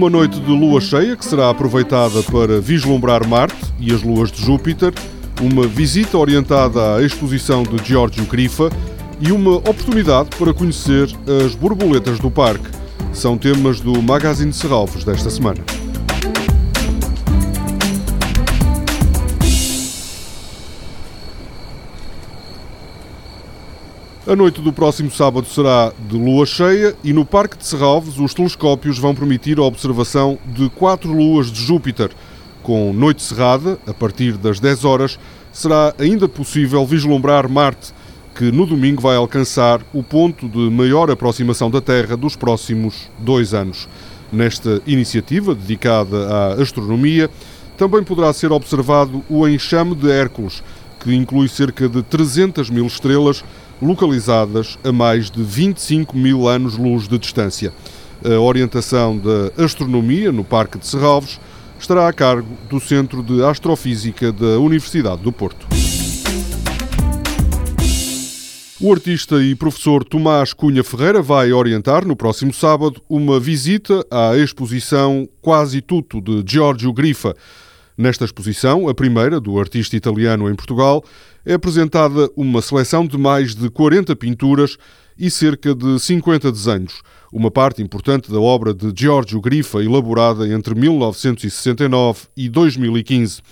Uma noite de lua cheia que será aproveitada para vislumbrar Marte e as luas de Júpiter, uma visita orientada à exposição de Giorgio Crifa e uma oportunidade para conhecer as borboletas do parque. São temas do Magazine de Serralves desta semana. A noite do próximo sábado será de lua cheia e no Parque de Serralves os telescópios vão permitir a observação de quatro luas de Júpiter. Com noite cerrada, a partir das 10 horas, será ainda possível vislumbrar Marte, que no domingo vai alcançar o ponto de maior aproximação da Terra dos próximos dois anos. Nesta iniciativa dedicada à astronomia, também poderá ser observado o enxame de Hércules, que inclui cerca de 300 mil estrelas localizadas a mais de 25 mil anos-luz de distância. A orientação da astronomia no Parque de Serralves estará a cargo do Centro de Astrofísica da Universidade do Porto. O artista e professor Tomás Cunha Ferreira vai orientar no próximo sábado uma visita à exposição Quasi Tudo de Giorgio Grifa. Nesta exposição, a primeira do artista italiano em Portugal, é apresentada uma seleção de mais de 40 pinturas e cerca de 50 desenhos, uma parte importante da obra de Giorgio Grifa, elaborada entre 1969 e 2015.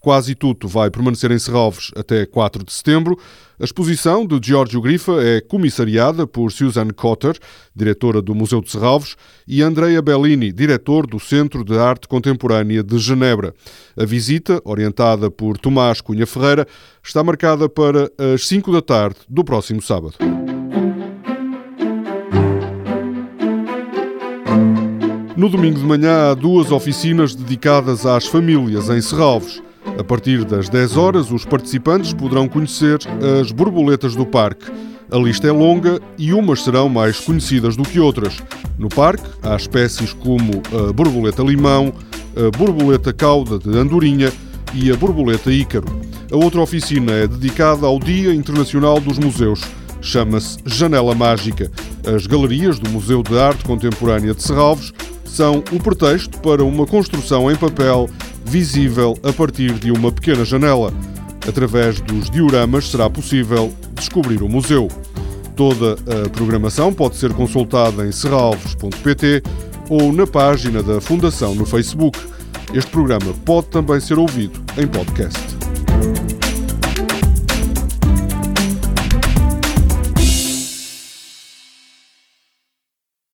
Quase tudo vai permanecer em Serralves até 4 de setembro. A exposição de Giorgio Grifa é comissariada por Susan Cotter, diretora do Museu de Serralves, e Andrea Bellini, diretor do Centro de Arte Contemporânea de Genebra. A visita, orientada por Tomás Cunha Ferreira, está marcada para as 5 da tarde do próximo sábado. No domingo de manhã há duas oficinas dedicadas às famílias em Serralves. A partir das 10 horas, os participantes poderão conhecer as borboletas do parque. A lista é longa e umas serão mais conhecidas do que outras. No parque, há espécies como a borboleta limão, a borboleta cauda de andorinha e a borboleta ícaro. A outra oficina é dedicada ao Dia Internacional dos Museus. Chama-se Janela Mágica. As galerias do Museu de Arte Contemporânea de Serralves são o pretexto para uma construção em papel visível a partir de uma pequena janela. Através dos dioramas será possível descobrir o museu. Toda a programação pode ser consultada em serralves.pt ou na página da Fundação no Facebook. Este programa pode também ser ouvido em podcast.